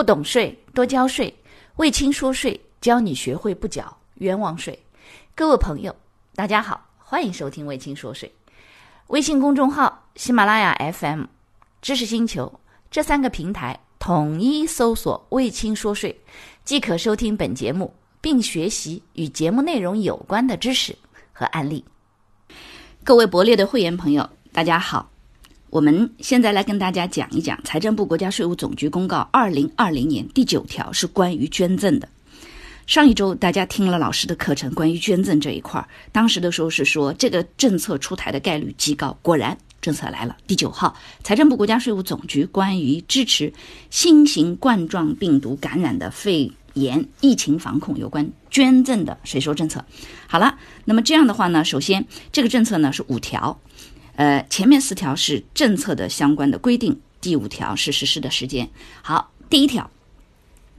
不懂税，多交税。魏青说税，教你学会不缴冤枉税。各位朋友，大家好，欢迎收听魏青说税。微信公众号、喜马拉雅 FM、知识星球这三个平台统一搜索“魏青说税”，即可收听本节目，并学习与节目内容有关的知识和案例。各位博列的会员朋友，大家好。我们现在来跟大家讲一讲财政部国家税务总局公告二零二零年第九条是关于捐赠的。上一周大家听了老师的课程，关于捐赠这一块儿，当时的时候是说这个政策出台的概率极高。果然，政策来了。第九号，财政部国家税务总局关于支持新型冠状病毒感染的肺炎疫情防控有关捐赠的税收政策。好了，那么这样的话呢，首先这个政策呢是五条。呃，前面四条是政策的相关的规定，第五条是实施的时间。好，第一条，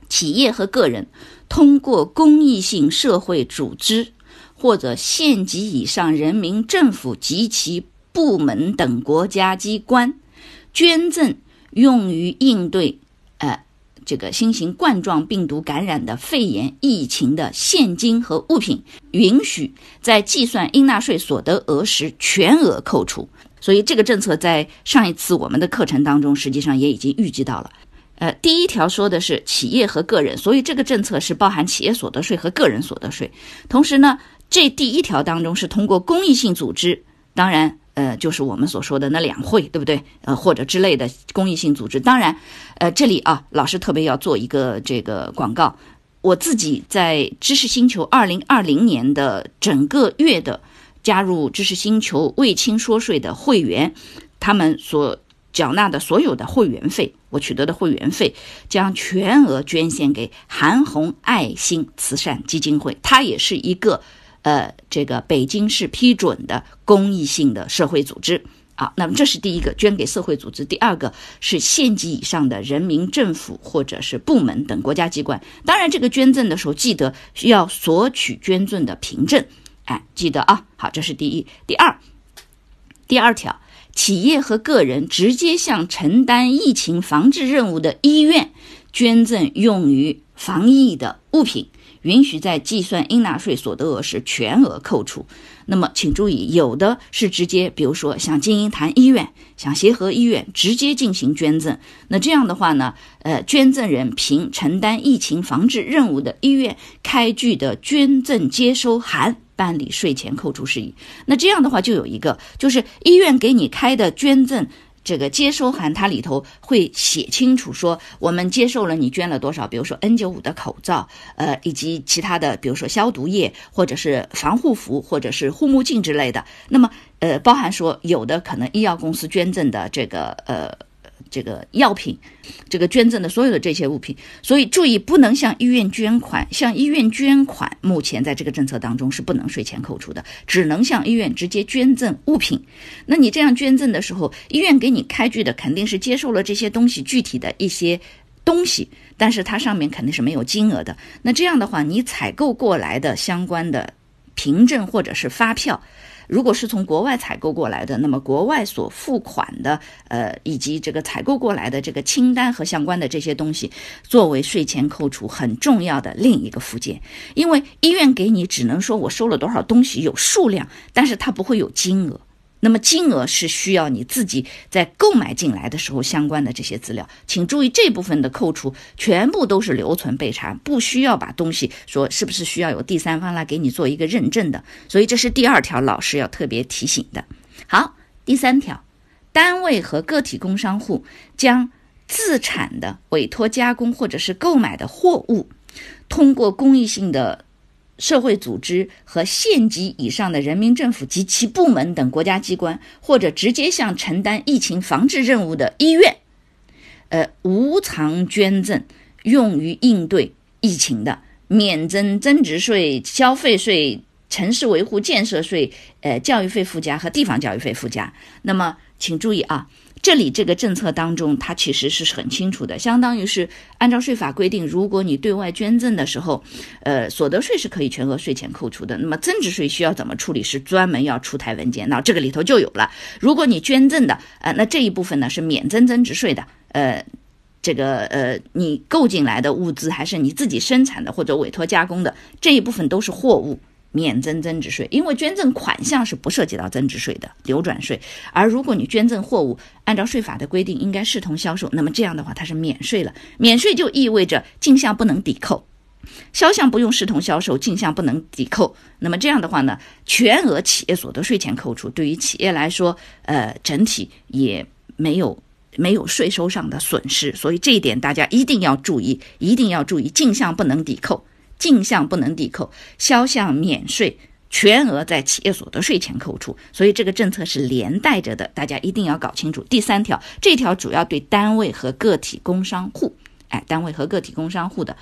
企业和个人通过公益性社会组织或者县级以上人民政府及其部门等国家机关捐赠用于应对这个新型冠状病毒感染的肺炎疫情的现金和物品，允许在计算应纳税所得额时全额扣除。所以这个政策在上一次我们的课程当中，实际上也已经预计到了。呃，第一条说的是企业和个人，所以这个政策是包含企业所得税和个人所得税。同时呢，这第一条当中是通过公益性组织，当然。呃，就是我们所说的那两会，对不对？呃，或者之类的公益性组织。当然，呃，这里啊，老师特别要做一个这个广告。我自己在知识星球二零二零年的整个月的加入知识星球卫青说税的会员，他们所缴纳的所有的会员费，我取得的会员费将全额捐献给韩红爱心慈善基金会，它也是一个。呃，这个北京市批准的公益性的社会组织啊，那么这是第一个捐给社会组织。第二个是县级以上的人民政府或者是部门等国家机关。当然，这个捐赠的时候记得需要索取捐赠的凭证，哎，记得啊。好，这是第一。第二，第二条，企业和个人直接向承担疫情防治任务的医院捐赠用于防疫的物品。允许在计算应纳税所得额时全额扣除。那么，请注意，有的是直接，比如说像金银潭医院、像协和医院直接进行捐赠。那这样的话呢，呃，捐赠人凭承担疫情防治任务的医院开具的捐赠接收函办理税前扣除事宜。那这样的话，就有一个，就是医院给你开的捐赠。这个接收函它里头会写清楚说，我们接受了你捐了多少，比如说 N 九五的口罩，呃，以及其他的，比如说消毒液，或者是防护服，或者是护目镜之类的。那么，呃，包含说有的可能医药公司捐赠的这个，呃。这个药品，这个捐赠的所有的这些物品，所以注意不能向医院捐款。向医院捐款，目前在这个政策当中是不能税前扣除的，只能向医院直接捐赠物品。那你这样捐赠的时候，医院给你开具的肯定是接受了这些东西具体的一些东西，但是它上面肯定是没有金额的。那这样的话，你采购过来的相关的凭证或者是发票。如果是从国外采购过来的，那么国外所付款的，呃，以及这个采购过来的这个清单和相关的这些东西，作为税前扣除很重要的另一个附件。因为医院给你只能说我收了多少东西有数量，但是它不会有金额。那么金额是需要你自己在购买进来的时候相关的这些资料，请注意这部分的扣除全部都是留存备查，不需要把东西说是不是需要有第三方来给你做一个认证的。所以这是第二条，老师要特别提醒的。好，第三条，单位和个体工商户将自产的委托加工或者是购买的货物，通过公益性的。社会组织和县级以上的人民政府及其部门等国家机关，或者直接向承担疫情防治任务的医院，呃，无偿捐赠用于应对疫情的，免征增值税、消费税、城市维护建设税、呃，教育费附加和地方教育费附加。那么，请注意啊。这里这个政策当中，它其实是很清楚的，相当于是按照税法规定，如果你对外捐赠的时候，呃，所得税是可以全额税前扣除的。那么增值税需要怎么处理，是专门要出台文件，那这个里头就有了。如果你捐赠的，呃，那这一部分呢是免征增值税的，呃，这个呃你购进来的物资，还是你自己生产的或者委托加工的这一部分都是货物。免征增值税，因为捐赠款项是不涉及到增值税的流转税。而如果你捐赠货物，按照税法的规定应该视同销售，那么这样的话它是免税了。免税就意味着进项不能抵扣，销项不用视同销售，进项不能抵扣。那么这样的话呢，全额企业所得税前扣除，对于企业来说，呃，整体也没有没有税收上的损失。所以这一点大家一定要注意，一定要注意，进项不能抵扣。进项不能抵扣，销项免税，全额在企业所得税前扣除，所以这个政策是连带着的，大家一定要搞清楚。第三条，这条主要对单位和个体工商户，哎，单位和个体工商户的。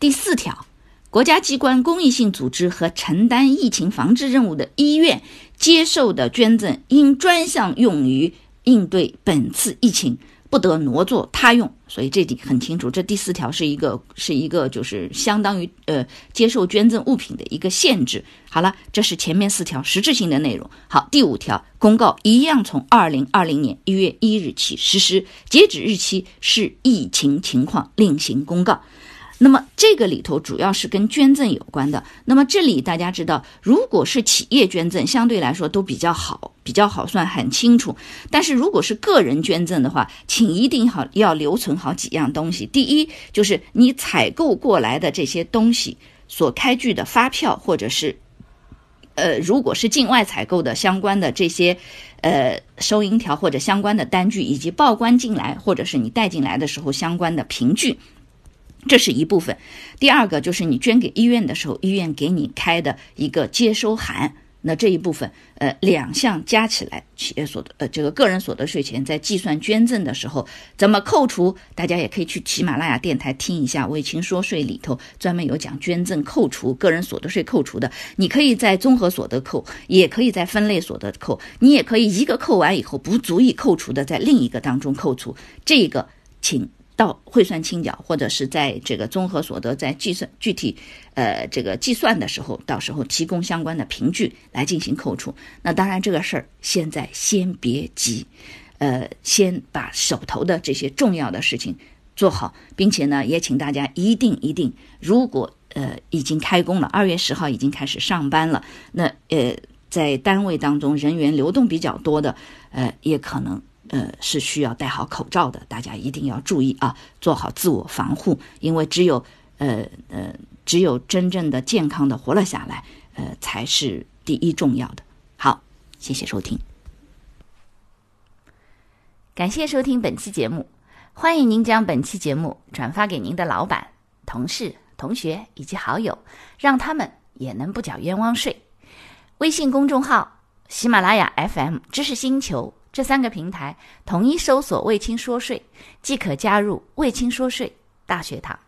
第四条，国家机关、公益性组织和承担疫情防治任务的医院接受的捐赠，应专项用于应对本次疫情。不得挪作他用，所以这里很清楚，这第四条是一个是一个就是相当于呃接受捐赠物品的一个限制。好了，这是前面四条实质性的内容。好，第五条公告一样从二零二零年一月一日起实施，截止日期是疫情情况另行公告。那么这个里头主要是跟捐赠有关的。那么这里大家知道，如果是企业捐赠，相对来说都比较好，比较好算，很清楚。但是如果是个人捐赠的话，请一定好要留存好几样东西。第一，就是你采购过来的这些东西所开具的发票，或者是，呃，如果是境外采购的相关的这些，呃，收银条或者相关的单据，以及报关进来或者是你带进来的时候相关的凭据。这是一部分，第二个就是你捐给医院的时候，医院给你开的一个接收函。那这一部分，呃，两项加起来，企业所得，呃，这个个人所得税前在计算捐赠的时候怎么扣除？大家也可以去喜马拉雅电台听一下《魏青说税》里头专门有讲捐赠扣除个人所得税扣除的。你可以在综合所得扣，也可以在分类所得扣，你也可以一个扣完以后不足以扣除的，在另一个当中扣除。这个，请。到汇算清缴，或者是在这个综合所得在计算具体，呃，这个计算的时候，到时候提供相关的凭据来进行扣除。那当然这个事儿现在先别急，呃，先把手头的这些重要的事情做好，并且呢，也请大家一定一定，如果呃已经开工了，二月十号已经开始上班了，那呃在单位当中人员流动比较多的，呃，也可能。呃，是需要戴好口罩的，大家一定要注意啊，做好自我防护，因为只有呃呃，只有真正的健康的活了下来，呃，才是第一重要的。好，谢谢收听，感谢收听本期节目，欢迎您将本期节目转发给您的老板、同事、同学以及好友，让他们也能不缴冤枉税。微信公众号：喜马拉雅 FM 知识星球。这三个平台统一搜索“卫青说税”，即可加入“卫青说税”大学堂。